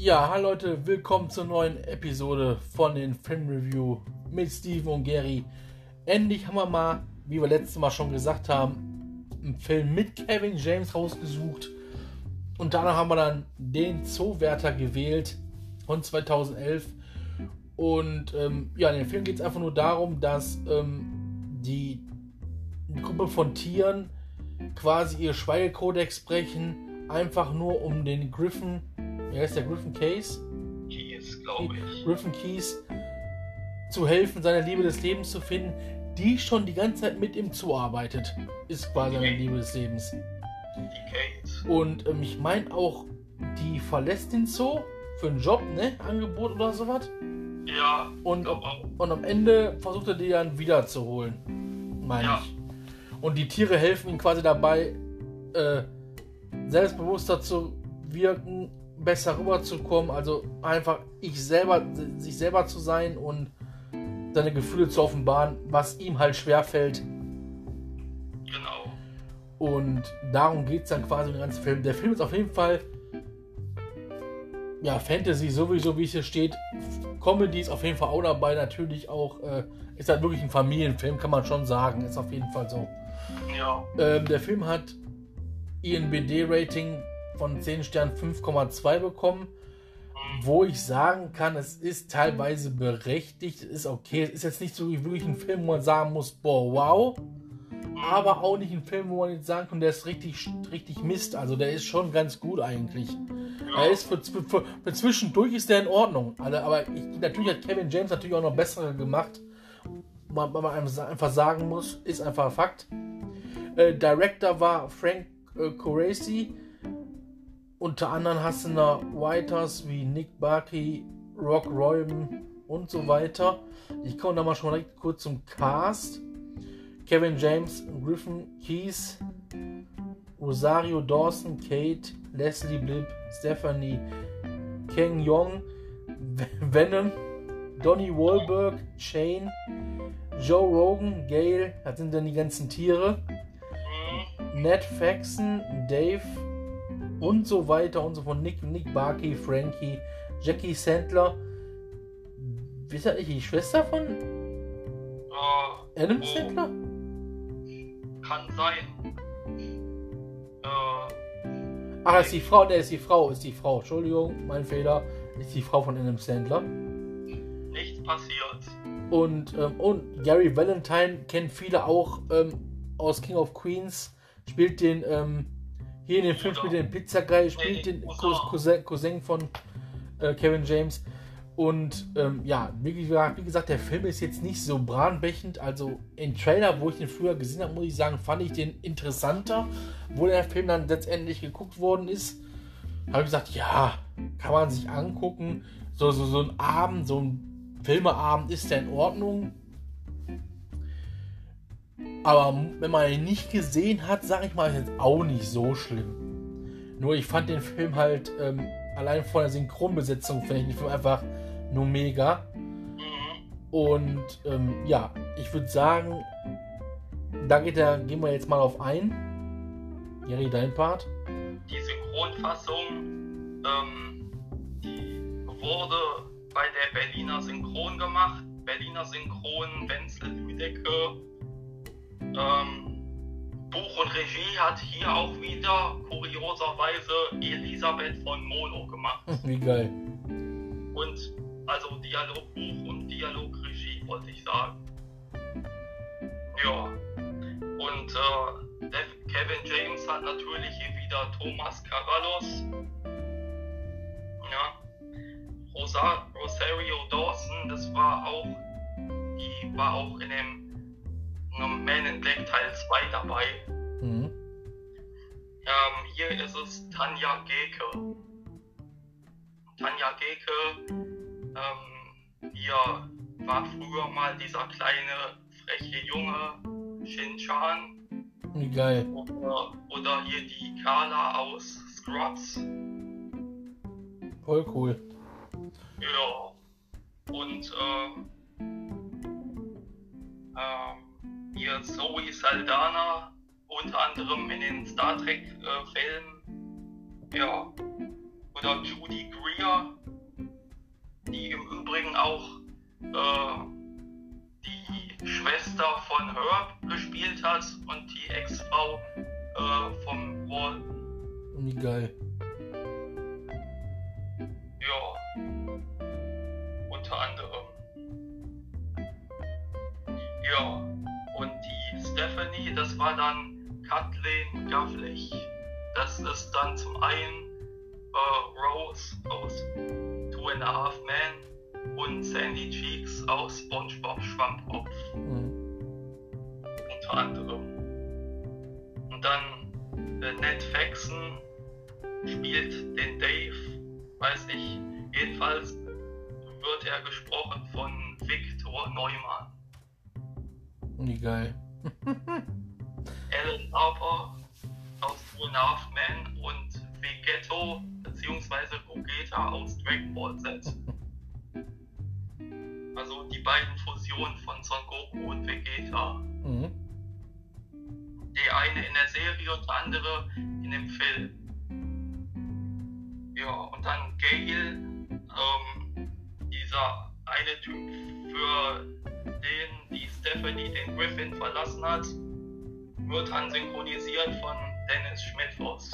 Ja, hallo Leute, willkommen zur neuen Episode von den Film Review mit Steven und Gary. Endlich haben wir mal, wie wir letztes Mal schon gesagt haben, einen Film mit Kevin James rausgesucht. Und danach haben wir dann den Zoowärter gewählt von 2011. Und ähm, ja, in dem Film geht es einfach nur darum, dass ähm, die Gruppe von Tieren quasi ihr Schweigekodex brechen, einfach nur um den Griffin wie heißt der Griffin Case? Keys, glaube ich. Griffin Keys zu helfen, seine Liebe des Lebens zu finden, die schon die ganze Zeit mit ihm zuarbeitet. Ist quasi seine Liebe des Lebens. Die Case. Und ähm, ich meine auch, die verlässt den Zoo für einen Job, ne? Angebot oder sowas. Ja. Und, und am Ende versucht er die dann wiederzuholen. Meine Ja. ich. Und die Tiere helfen ihm quasi dabei, äh, selbstbewusster zu wirken, besser rüberzukommen, also einfach ich selber, sich selber zu sein und seine Gefühle zu offenbaren, was ihm halt schwerfällt. Genau. Und darum geht es dann quasi im ganzen Film. Der Film ist auf jeden Fall ja, Fantasy sowieso, wie es hier steht. Comedy ist auf jeden Fall auch dabei. Natürlich auch, äh, ist halt wirklich ein Familienfilm, kann man schon sagen. Ist auf jeden Fall so. Ja. Ähm, der Film hat INBD-Rating von 10 Sternen 5,2 bekommen. Wo ich sagen kann, es ist teilweise berechtigt, ist okay. Es ist jetzt nicht so wie wirklich ein Film, wo man sagen muss, boah, wow. Aber auch nicht ein Film, wo man jetzt sagen kann, der ist richtig, richtig Mist. Also der ist schon ganz gut eigentlich. Er ist für, für, für zwischendurch ist der in Ordnung. Also, aber ich, natürlich hat Kevin James natürlich auch noch bessere gemacht. Man, man einfach sagen muss, ist einfach Fakt. Äh, Director war Frank äh, Coresi. Unter anderem hast du noch Writers wie Nick Barkey, Rock Royman und so weiter. Ich komme da mal schon direkt kurz zum Cast. Kevin James, Griffin Keys, Rosario Dawson, Kate, Leslie Blipp, Stephanie Kang Yong, Venom, Donnie Wahlberg, Shane, Joe Rogan, Gail, das sind dann die ganzen Tiere, Mhm. Ned Faxon, Dave und so weiter und so von Nick, Nick Barkey, Frankie, Jackie Sandler. Wisst ihr nicht die Schwester von Äh, Adam Oh. Sandler? kann sein. Äh, Ach, ist die Frau, der ist die Frau, ist die Frau. Entschuldigung, mein Fehler. Ist die Frau von Adam Sandler. nichts passiert. Und, ähm, und Gary Valentine kennen viele auch ähm, aus King of Queens. Spielt den, ähm, hier in dem Film spielt den Pizzaguy, spielt Nee, den Cousin. Cousin, von äh, Kevin James. Und ähm, ja, wie gesagt, wie gesagt, der Film ist jetzt nicht so bahnbrechend. Also im Trailer, wo ich den früher gesehen habe, muss ich sagen, fand ich den interessanter. Wo der Film dann letztendlich geguckt worden ist, habe ich gesagt, ja, kann man sich angucken. So, so, so ein Abend, so ein Filmeabend ist der in Ordnung. Aber wenn man ihn nicht gesehen hat, sage ich mal, ist jetzt auch nicht so schlimm. Nur ich fand den Film halt ähm, allein von der Synchronbesetzung finde ich den Film einfach nur mega. Und ähm, ja, ich würde sagen, da geht der, gehen wir jetzt mal auf ein. Jerry, dein Part. Die Synchronfassung, ähm, die wurde bei der Berliner Synchron gemacht. Berliner Synchron, Wenzel Lüdecke. Ähm, Buch und Regie hat hier auch wieder kurioserweise Elisabeth von Mono gemacht. Wie geil. Und also Dialogbuch und Dialogregie wollte ich sagen. Ja. Und äh, Kevin James hat natürlich hier wieder Thomas Carvallos. Ja. Rosa Rosario Dawson, das war auch, die war auch in dem in Man in Black Teil 2 dabei. Mhm. Ähm, hier ist es Tanja Geke. Tanja Geke, ähm, hier war früher mal dieser kleine freche Junge Shin-Chan geil. oder, oder hier die Carla aus Scrubs. Voll cool. Ja. Und äh, ähm, hier Zoe Saldana, unter anderem in den Star Trek äh, Filmen. Ja. oder Judy Greer, die im Übrigen auch äh, die Schwester von Herb gespielt hat und die Ex-Frau äh, vom Paul. Wie geil. Ja, unter anderem. Ja, Stephanie, das war dann Kathleen Gavlich. Das ist dann zum einen äh, Rose aus Two and a Half Men und Sandy Cheeks aus SpongeBob Schwammkopf. Mhm. Unter anderem. Und dann äh, Ned Faxon spielt den Dave, weiß nicht, jedenfalls wird er gesprochen von Victor Neumann. Wie geil. Alan Harper aus Two Men und Vegetto bzw. Gogeta aus Dragon Ball Z. Also die beiden Fusionen von Son Goku und Vegeta. Mhm. Die eine in der Serie und die andere in dem Film. Ja, und dann Gale, ähm, dieser eine Typ, für den die Stephanie den Griffin verlassen hat, wird dann synchronisiert von Dennis Schmidtfoss.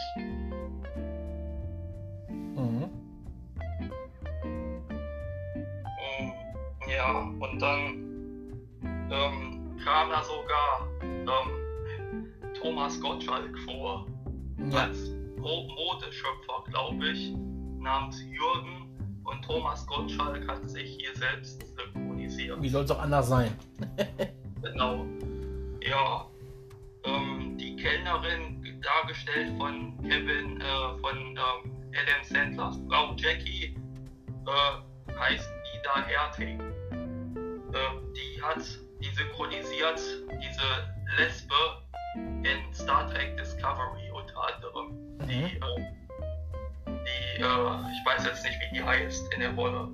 Mhm. Ähm, Ja, und dann ähm, kam da sogar ähm, Thomas Gottschalk vor, Ja. als Mo- Modeschöpfer, glaube ich, namens Jürgen. Und Thomas Gottschalk hat sich hier selbst synchronisiert. Wie soll es auch anders sein? Genau. Ja. Ähm, die Kellnerin, dargestellt von Kevin, äh, von ähm, Adam Sandlers Frau Jackie, äh, heißt Ida Herting. Äh, die hat die synchronisiert, diese Lesbe in Star Trek Discovery unter anderem. Die, Mhm. äh, die äh, ich weiß jetzt nicht, wie die heißt in der Rolle.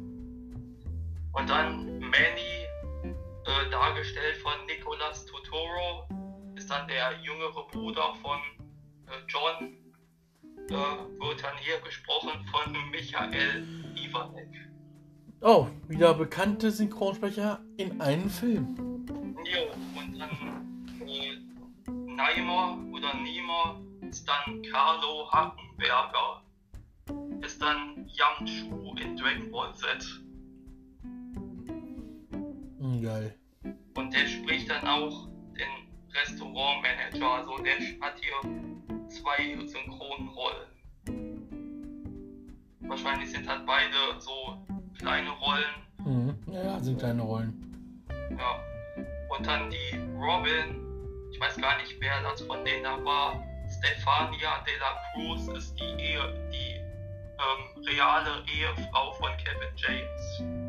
Und dann Manny, äh, dargestellt von Nicolas Totoro, ist dann der jüngere Bruder von äh, John, äh, wird dann hier gesprochen von Michael Ivanek. Oh, wieder bekannte Synchronsprecher in einem Film. Ja, und dann äh, Neimer oder Niemer ist dann Carlo Hackenberger. Ist dann Yamchu in Dragon Ball Z. Geil. Und der spricht dann auch den Restaurantmanager. Also der hat hier zwei Synchronrollen. Wahrscheinlich sind halt beide so kleine Rollen. Mhm. Ja, ja, sind kleine Rollen. Ja. Und dann die Robin. Ich weiß gar nicht, wer das von denen da war. Stefania de la Cruz ist die Ehe, die ähm, reale Ehefrau von Kevin James.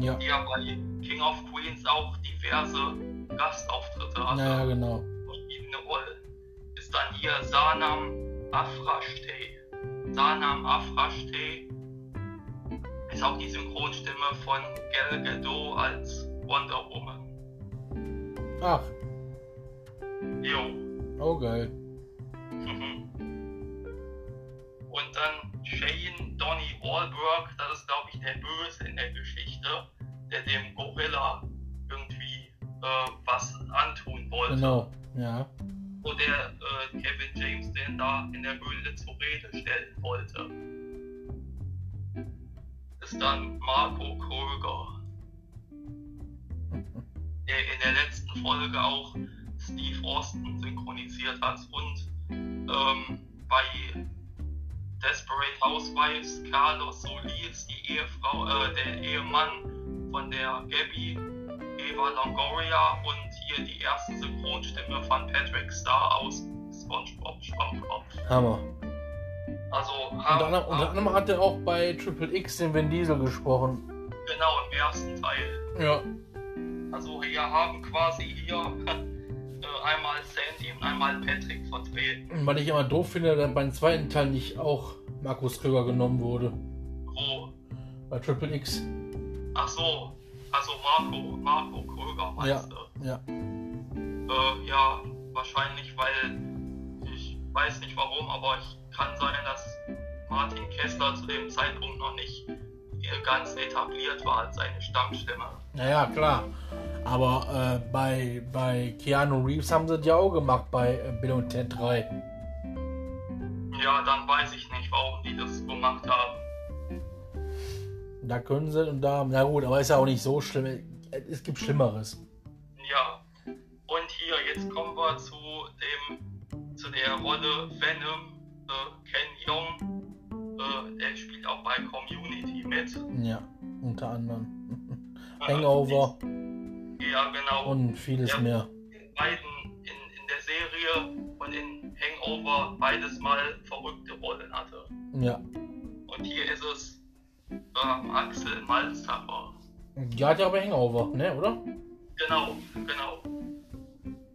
Ja. Die ja bei King of Queens auch diverse Gastauftritte hatte. Ja, ja, genau. verschiedene Rollen. Ist dann hier Sanam Afrashte. Sanam Afrashte ist auch die Synchronstimme von Gal Gadot als Wonder Woman. Ach, Jo. oh geil. Und dann Shane Donny Wahlberg, das ist glaube ich der Böse in der Geschichte, der dem Gorilla irgendwie äh, was antun wollte. Genau. Ja. wo der äh, Kevin James den da in der Höhle zur Rede stellen wollte. Ist dann Marco Kröger, der in der letzten Folge auch Steve Austin synchronisiert hat und ähm, bei Desperate Housewives Carlos Solis, die Ehefrau, äh, der Ehemann von der Gabby, Eva Longoria und hier die erste Synchronstimme von Patrick Star aus SpongeBob Schwammkopf. Hammer. Also Unter haben, anderem, unter anderem hat er auch bei Triple X den Vin Diesel gesprochen. genau im ersten Teil. Ja. Also wir haben quasi hier äh, einmal Sandy und einmal Patrick vertreten. Und Weil ich immer doof finde, dass beim zweiten Teil nicht auch Markus Kröger genommen wurde. Wo? Bei Triple X. Ach so, also Marco, Marco Kröger meinst du? Ja. Äh, ja, wahrscheinlich, weil ich weiß nicht warum, aber ich kann sein, dass Martin Kessler zu dem Zeitpunkt noch nicht ganz etabliert war als seine Stammstimme. Naja, klar. Aber äh, bei, bei Keanu Reeves haben sie das ja auch gemacht bei äh, Bill und Ted 3. Ja, dann weiß ich nicht, warum die das gemacht haben. Da können sie und da, na gut, aber ist ja auch nicht so schlimm. Es gibt Schlimmeres. Ja. Und hier, jetzt kommen wir zu dem, zu der Rolle Venom. Äh, Ken Young, äh, der spielt auch bei Community mit. Ja, unter anderem. Hangover. Ja, genau. Und vieles Ja. mehr. In beiden, in, in der Serie und in Hangover beides mal verrückte Rollen hatte. Ja. Und hier ist es ähm, Axel hat ja aber Hangover, ne, oder? Genau, genau.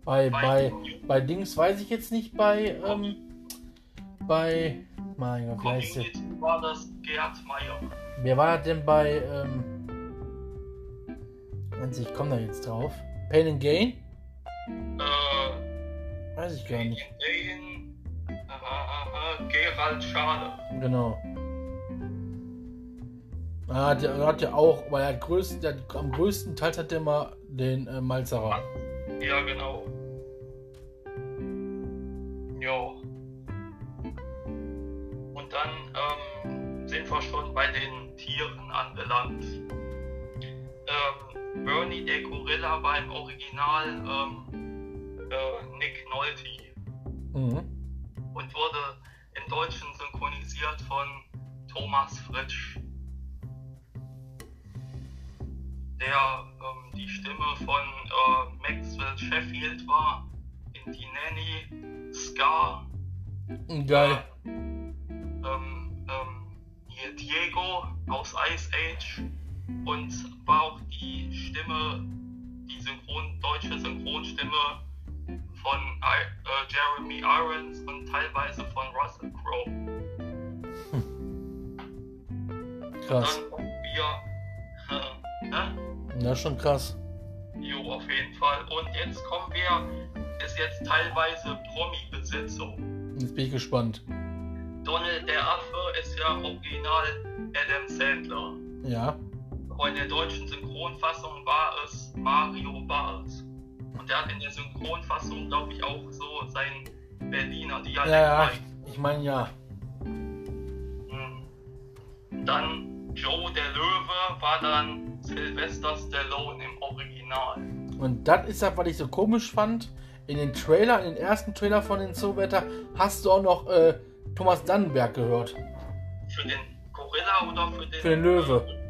Bei, bei, bei Dings weiß ich jetzt nicht, bei, ähm, bei, mein Gott, wie heißt der? War das Gerd Meyer. Wer war das denn bei, ähm, Warte, ich komme da jetzt drauf. Pain and Gain? Äh, Weiß ich gar nicht. den, äh, äh, Gerald Schade. Genau. Er hat, ja- er hat ja auch, weil er hat größten, der, hat- am größten Teil hat er immer den äh, Malzerer. Ja, genau. Jo. Und dann ähm, sind wir schon bei den Tieren anbelangt. Ähm, Bernie der Gorilla war im Original ähm, äh, Nick Nolte Mhm. und wurde im Deutschen synchronisiert von Thomas Fritsch, der ähm, die Stimme von äh, Maxwell Sheffield war in Die Nanny, Scar, Geil. ähm, ähm, hier Diego aus Ice Age und war auch die Stimme, die Synchron, deutsche Synchronstimme von äh, Jeremy Irons und teilweise von Russell Crowe. Krass. Dann kommen wir, äh, ne? Ja, schon krass. Jo, auf jeden Fall. Und jetzt kommen wir, ist jetzt teilweise Promi-Besetzung. Jetzt bin ich gespannt. Donald der Affe ist ja original Adam Sandler. Ja. Aber in der deutschen Synchronfassung war es Mario Barth. Und der hat in der Synchronfassung, glaube ich, auch so sein Berliner Dialekt. Ja, ja. Ich meine ja. Mhm. Dann Joe der Löwe war dann Sylvester Stallone im Original. Und das ist das, was ich so komisch fand. In den Trailer, in den ersten Trailer von den Zoowetter, hast du auch noch äh, Thomas Dannenberg gehört. Für den Gorilla oder für den... Für den Löwe.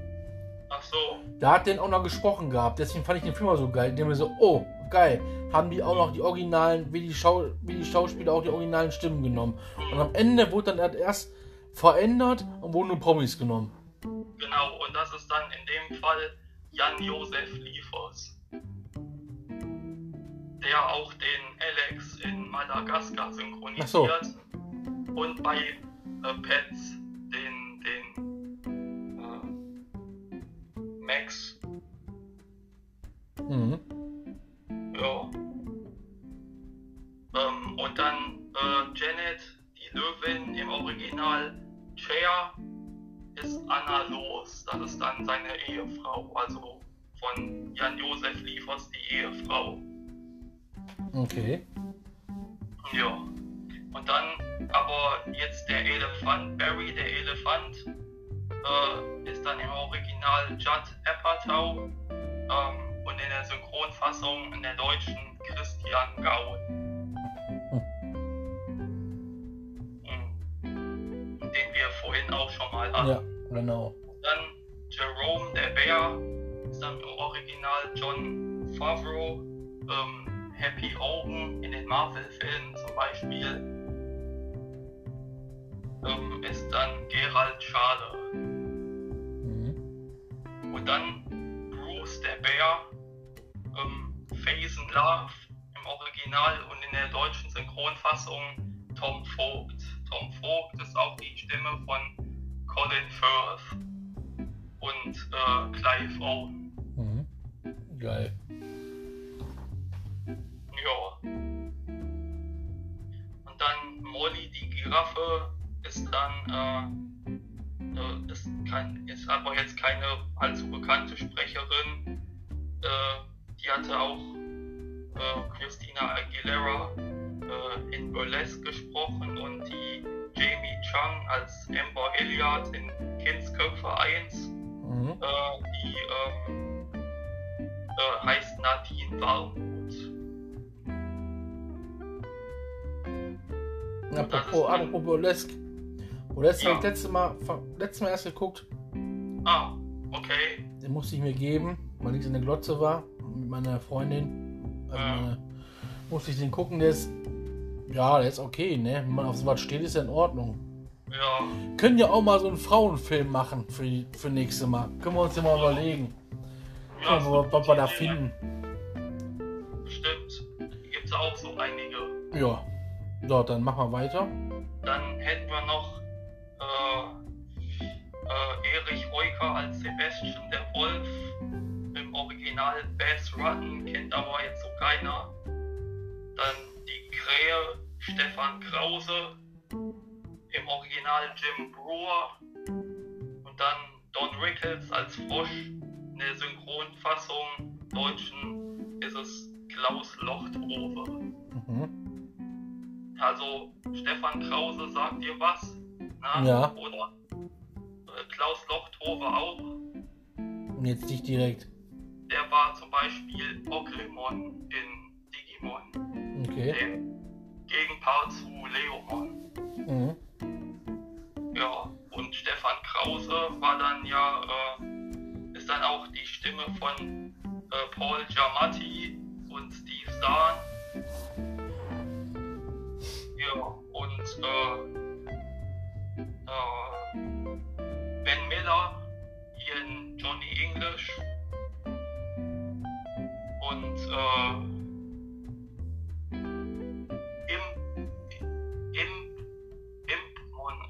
So. Da hat den auch noch gesprochen gehabt. Deswegen fand ich den Film auch so geil. Der mir so, oh, geil. Haben die auch noch die originalen, wie die, Schau wie die Schauspieler auch die originalen Stimmen genommen. Und am Ende wurde dann erst verändert und wurden nur Promis genommen. Genau, und das ist dann in dem Fall Jan-Josef Liefers. Der auch den Alex in Madagaskar synchronisiert. Und bei äh, Pets Max. Mhm. Ja. Ähm, und dann äh, Janet, die Löwin im Original Chair, ist Anna Los. Das ist dann seine Ehefrau. Also von Jan-Josef Liefers die Ehefrau. Okay. Ja. Und dann aber jetzt der Elefant, Barry, der Elefant, äh, ist dann im Original Judd Apatow ähm, und in der Synchronfassung in der deutschen Christian Gaul. Mhm. Den wir vorhin auch schon mal hatten. Ja, genau. Dann Jerome der Bär ist dann im Original John Favreau, ähm, Happy Hogan in den Marvel-Filmen zum Beispiel. Ähm, ist dann Gerald Schade. Und dann Bruce der Bär, ähm, Faison Love im Original und in der deutschen Synchronfassung Tom Vogt. Tom Vogt ist auch die Stimme von Colin Firth und äh, Clive Owen. Mhm. Geil. Ja. Und dann Molly die Giraffe ist dann, äh, ist, kein, ist aber jetzt keine allzu bekannte Sprecherin. Äh, die hatte auch äh, Christina Aguilera äh, in Burlesque gesprochen und die Jamie Chung als Amber Hilliard in Kindsköpfe 1. Mhm. Äh, die ähm, äh, heißt Nadine Warmuth. Apropos, apropos Burlesque. Burlesque ja. habe ich letztes Mal, letztes Mal erst geguckt. Ah, okay. Den musste ich mir geben, weil ich in der Glotze war mit meiner Freundin. Also ja. meine, musste ich den gucken, der ist. Ja, der ist okay, ne? Wenn man auf sowas steht, ist er in Ordnung. Ja. Können ja auch mal so einen Frauenfilm machen für, für nächste Mal. Können wir uns ja mal überlegen. Ja, Gucken, was wir da finden. Stimmt. Gibt es auch so einige. Ja. So, dann machen wir weiter. Dann hätten wir noch Reuker als Sebastian der Wolf. Im Original Bass Run kennt aber jetzt so keiner. Dann die Krähe Stefan Krause im Original Jim Brewer und dann Don Rickles als Frosch. In der Synchronfassung Deutschen ist es Klaus Lochtrove. Mhm. Also Stefan Krause sagt dir was? Na? Ja. Oder Klaus Lochtrove auch? Jetzt nicht direkt. Der war zum Beispiel Pokémon in Digimon. Okay. Dem Gegenpart zu Leomon. Mhm. Ja, und Stefan Krause war dann ja, äh, ist dann auch die Stimme von äh, Paul Giamatti und Steve Zahn. Ja, und äh, äh, Ben Miller hier in Johnny English. Und äh,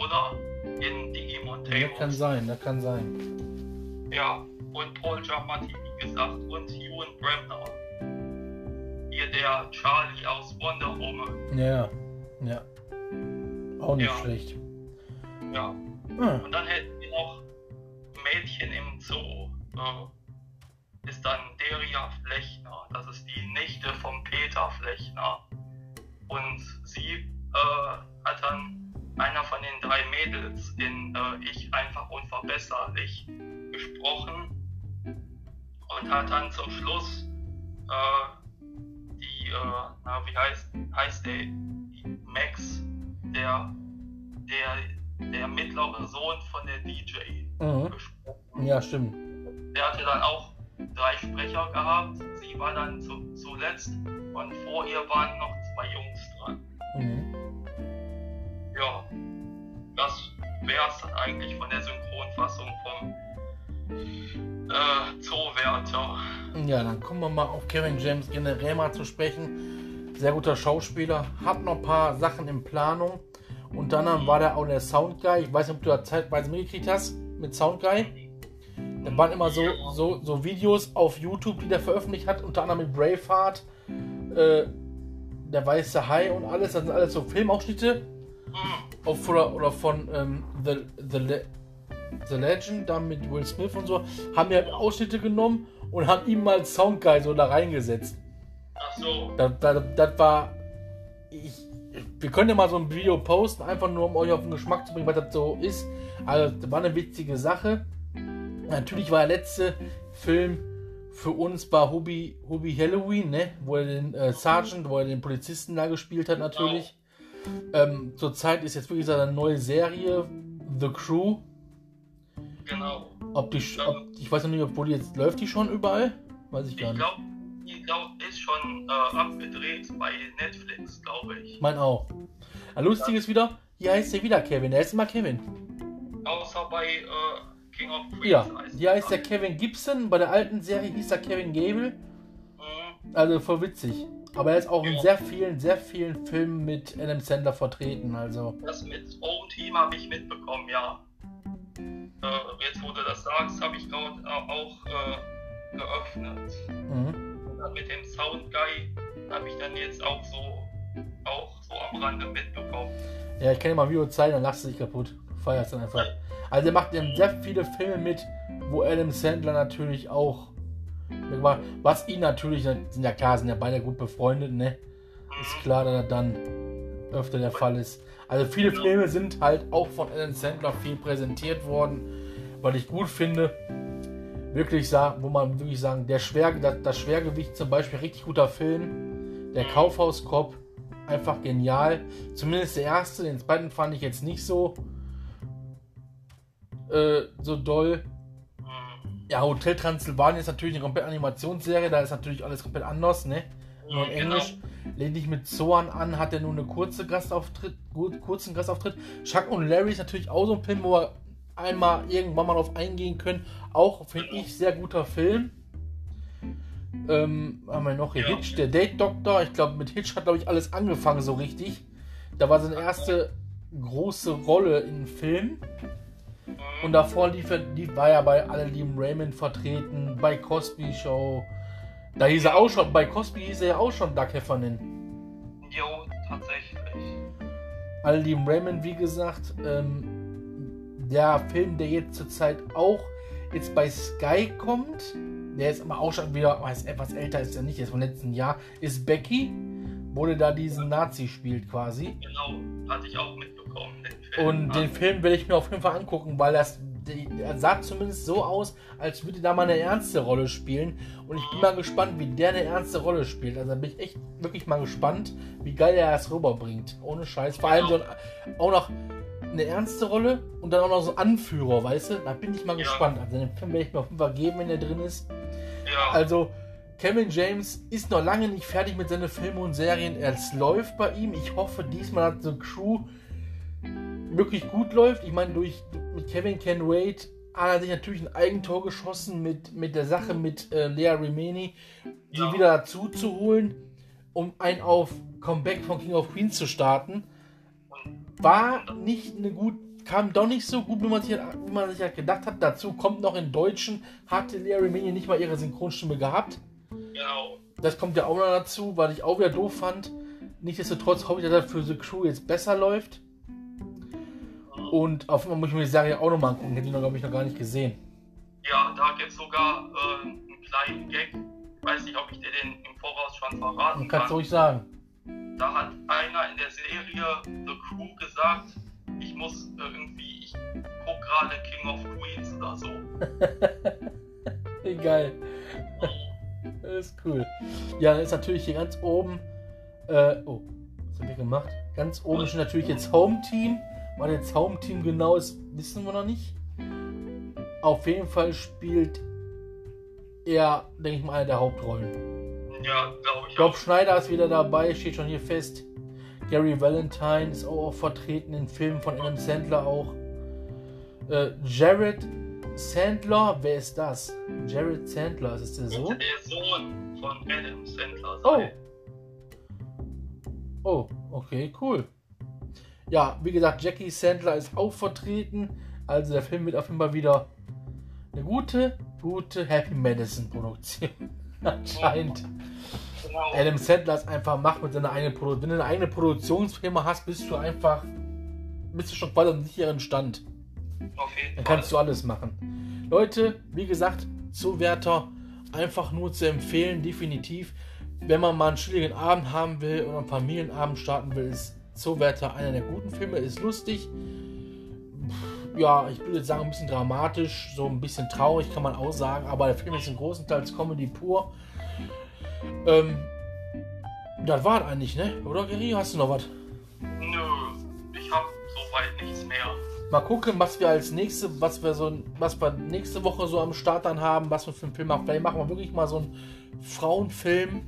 oder? In Digimon Tamers. Ja, kann sein, das kann sein. Ja, und Paul Giamatti, wie gesagt, und Ewan Bremner. Hier der Charlie aus Wonder Woman. Ja, ja. Auch nicht ja. schlecht. Ja. Hm. Und dann Äh, ist dann Deria Flechner. Das ist die Nichte von Peter Flechner. Und sie äh, hat dann einer von den drei Mädels in äh, Ich einfach unverbesserlich gesprochen und hat dann zum Schluss äh, die, äh, na, wie heißt, heißt der, Max, der, der, der mittlere Sohn von der DJ mhm. gesprochen. Ja, stimmt. Der hatte dann auch drei Sprecher gehabt. Sie war dann zu, zuletzt und vor ihr waren noch zwei Jungs dran. Mhm ja, das wäre es dann eigentlich von der Synchronfassung vom äh, Zoowärter. Ja, dann kommen wir mal auf Kevin James generell mal zu sprechen. Sehr guter Schauspieler, hat noch ein paar Sachen in Planung. Und dann war der auch der Soundguy. Ich weiß nicht, ob du da zeitweise mitgekriegt hast mit Soundguy. Da waren immer so, so, so Videos auf YouTube, die der veröffentlicht hat, unter anderem mit Braveheart, äh, der weiße Hai und alles. Das sind alles so Filmausschnitte auf, oder, oder von ähm, The, The, Le The Legend, da mit Will Smith und so, haben wir halt Ausschnitte genommen und haben ihm mal Soundguy so da reingesetzt. Ach so. Das, das, das war. Ich, wir können ja mal so ein Video posten, einfach nur um euch auf den Geschmack zu bringen, was das so ist. Also, das war eine witzige Sache. Natürlich war der letzte Film für uns bei Hobby, Hobby Halloween, ne? wo er den äh, Sergeant, wo er den Polizisten da gespielt hat, natürlich. Ähm, zurzeit ist jetzt wirklich eine neue Serie, The Crew. Genau. Ob die, ob, ich weiß noch nicht, obwohl die jetzt läuft die schon überall? Weiß ich, ich gar nicht. Ich glaube, ist schon äh, abgedreht bei Netflix, glaube ich. Mein auch. Ein lustiges ja. wieder, hier heißt er wieder Kevin. Er ist immer Kevin. Außer bei äh, King of Queens. Ja, heißt er Kevin Gibson. Bei der alten Serie hieß er Kevin Gable. Mhm. Also voll witzig. Aber er ist auch in sehr vielen, sehr vielen Filmen mit Adam Sandler vertreten. Also. Das mit Home Team habe ich mitbekommen, ja. Äh, jetzt, wo du das sagst, habe ich gerade äh, auch äh, geöffnet. Mhm. Und mit dem Sound Guy habe ich dann jetzt auch so, auch so am Rande mitbekommen. Ja, ich kann dir mal ein Video zeigen, dann lachst du dich kaputt. Du feierst dann einfach. Also er macht eben sehr viele Filme mit, wo Adam Sandler natürlich auch. Was ihn natürlich, sind ja klar, sind ja beide gut befreundet, ne? Ist klar, dass er dann öfter der Fall ist. Also viele Filme sind halt auch von Adam Sandler viel präsentiert worden, weil ich gut finde. Wirklich sagen, wo man wirklich sagen, der Schwer, das, das Schwergewicht zum Beispiel, richtig guter Film. Der Kaufhauskopf, einfach genial. Zumindest der erste, den zweiten fand ich jetzt nicht so äh, so doll. Ja, Hotel Transylvanien ist natürlich eine komplette Animationsserie, da ist natürlich alles komplett anders, ne? Nur in genau. Englisch. Lehn dich mit Zoan an, hat er nur eine kurze Gastauftritt, kurzen Gastauftritt. Chuck und Larry ist natürlich auch so ein Film, wo wir einmal irgendwann mal drauf eingehen können. Auch, finde ich, sehr guter Film. Ähm, haben wir noch hier ja. Hitch, der Date Doctor. Ich glaube, mit Hitch hat, glaube ich, alles angefangen so richtig. Da war seine erste große Rolle im Film. Und davor lief er, lief, war er bei Alle lieben Raymond vertreten, bei Cosby Show. Da hieß er auch schon, bei Cosby hieß er ja auch schon Doug Heffernan. Jo, tatsächlich. Alle lieben Raymond, wie gesagt, ähm, der Film, der jetzt zurzeit auch jetzt bei Sky kommt, der ist aber auch schon wieder, etwas älter ist er nicht, ist vom letzten Jahr, ist Becky, wo der da diesen Nazi spielt quasi. Genau, hatte ich auch mitbekommen. Und den Film werde ich mir auf jeden Fall angucken, weil das er sah zumindest so aus, als würde da mal eine ernste Rolle spielen. Und ich bin mal gespannt, wie der eine ernste Rolle spielt. Also da bin ich echt wirklich mal gespannt, wie geil er das rüberbringt. Ohne Scheiß. Vor allem so ein, auch noch eine ernste Rolle und dann auch noch so Anführer, weißt du? Da bin ich mal ja. gespannt. Also den Film werde ich mir auf jeden Fall geben, wenn er drin ist. Ja. Also Kevin James ist noch lange nicht fertig mit seinen Filmen und Serien. Es läuft bei ihm. Ich hoffe, diesmal hat so Crew wirklich gut läuft. Ich meine, durch mit Kevin Ken Wade hat er sich natürlich ein Eigentor geschossen mit, mit der Sache mit äh, Lea Remeni, die ja. wieder dazu zu holen, um ein auf Comeback von King of Queens zu starten. War nicht eine gut, kam doch nicht so gut, wie man sich, wie man sich halt gedacht hat. Dazu kommt noch in Deutschen, hatte Lea Remeni nicht mal ihre Synchronstimme gehabt. Genau. Das kommt ja auch noch dazu, weil ich auch wieder doof fand. Nichtsdestotrotz hoffe ich, dass das für The Crew jetzt besser läuft. Und auf einmal muss ich mir die Serie auch nochmal angucken. Hätte ich noch, glaube ich, noch gar nicht gesehen. Ja, da gibt es sogar äh, einen kleinen Gag. Ich weiß nicht, ob ich dir den im Voraus schon verraten kann. Kannst du ruhig sagen. Da hat einer in der Serie The Crew gesagt, ich muss äh, irgendwie, ich gucke gerade King of Queens oder so. Geil. Ist cool. Ja, dann ist natürlich hier ganz oben. Äh, oh, was haben wir gemacht? Ganz oben ist natürlich jetzt Home Team. Was jetzt Home-Team genau ist, wissen wir noch nicht. Auf jeden Fall spielt er, denke ich mal, eine der Hauptrollen. Ja, glaube ich. Rob Schneider ist wieder dabei, steht schon hier fest. Gary Valentine ist auch, auch vertreten in Filmen von Adam Sandler auch. Äh, Jared Sandler, wer ist das? Jared Sandler, ist der so? Der Sohn von Adam Sandler. Oh. Oh, okay, cool. Ja, wie gesagt, Jackie Sandler ist auch vertreten. Also der Film wird auf jeden Fall wieder eine gute, gute Happy Madison Produktion. Anscheinend. Genau. Adam Sandler ist einfach macht mit seiner eigenen Produktion. Wenn du eine eigene Produktionsfirma hast, bist du einfach, bist du schon quasi am sicheren Stand. Dann kannst du alles machen. Leute, wie gesagt, Zuwärter einfach nur zu empfehlen, definitiv. Wenn man mal einen chilligen Abend haben will oder einen Familienabend starten will, ist Zoowärter einer der guten Filme, ist lustig. Ja, ich würde sagen, ein bisschen dramatisch, so ein bisschen traurig kann man auch sagen, aber der Film ist im großen Teil Comedy pur. Ähm, das war eigentlich, ne? Oder Geri, hast du noch was? Mal gucken, was wir als nächste, was wir so, was wir nächste Woche so am Start dann haben, was wir für einen Film machen. Vielleicht machen wir wirklich mal so einen Frauenfilm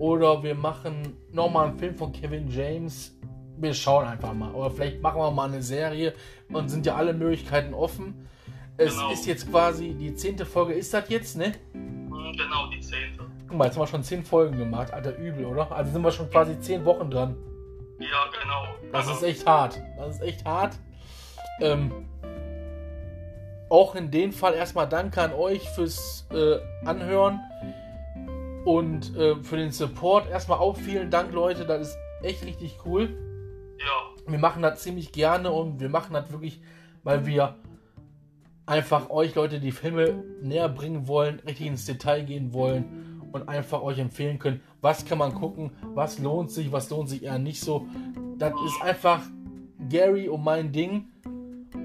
oder wir machen nochmal einen Film von Kevin James. Wir schauen einfach mal. Oder vielleicht machen wir mal eine Serie und sind ja alle Möglichkeiten offen. Es genau. ist jetzt quasi die zehnte Folge, ist das jetzt, ne? Mhm, genau, die zehnte. Guck mal, jetzt haben wir schon zehn Folgen gemacht. Alter, übel, oder? Also sind wir schon quasi zehn Wochen dran. Ja, genau. Das ist echt hart. Das ist echt hart. Ähm, auch in dem Fall erstmal danke an euch fürs äh, Anhören. Und äh, für den Support erstmal auch vielen Dank, Leute. Das ist echt richtig cool. Ja, wir machen das ziemlich gerne und wir machen das wirklich, weil wir einfach euch Leute die Filme näher bringen wollen, richtig ins Detail gehen wollen und einfach euch empfehlen können, was kann man gucken, was lohnt sich, was lohnt sich eher nicht so. Das ist einfach Gary und mein Ding,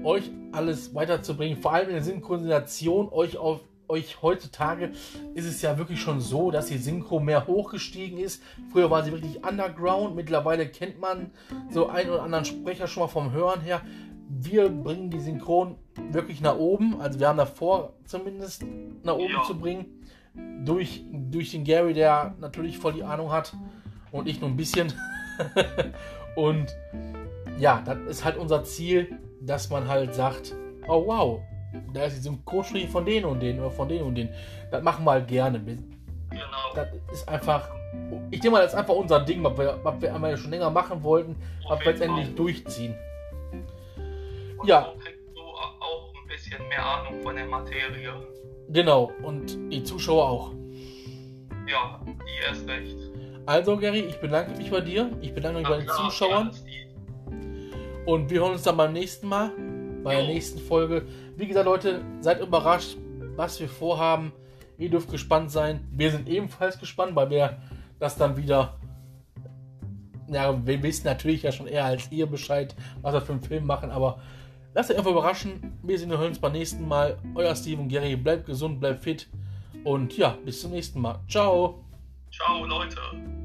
euch alles weiterzubringen, vor allem in der Synchronisation, euch auf euch heutzutage ist es ja wirklich schon so, dass die Synchro mehr hochgestiegen ist. Früher war sie wirklich underground, mittlerweile kennt man so einen oder anderen Sprecher schon mal vom Hören her. Wir bringen die Synchron wirklich nach oben, also wir haben davor zumindest nach oben Ja. zu bringen. Durch, durch den Gary, der natürlich voll die Ahnung hat und ich nur ein bisschen. und ja, das ist halt unser Ziel, dass man halt sagt, oh wow, da ist die Synchronsprecher von denen und denen oder von denen und denen. Das machen wir halt gerne. Genau. Das ist einfach, ich denke mal, das ist einfach unser Ding, was wir, was wir einmal schon länger machen wollten, was wir jetzt endlich durchziehen. Und ja. so kriegst du auch ein bisschen mehr Ahnung von der Materie. Genau, und die Zuschauer auch. Ja, die erst recht. Also, Gary, ich bedanke mich bei dir. Ich bedanke mich bei den klar, Zuschauern. Steve. Und wir hören uns dann beim nächsten Mal, bei der nächsten Folge. Wie gesagt, Leute, seid überrascht, was wir vorhaben. Ihr dürft gespannt sein. Wir sind ebenfalls gespannt, weil wir das dann wieder. Ja, wir wissen natürlich ja schon eher als ihr Bescheid, was wir für einen Film machen, aber lasst euch einfach überraschen. Wir sehen uns beim nächsten Mal. Euer Steven Gary, bleibt gesund, bleibt fit und ja, bis zum nächsten Mal. Ciao! Ciao, Leute.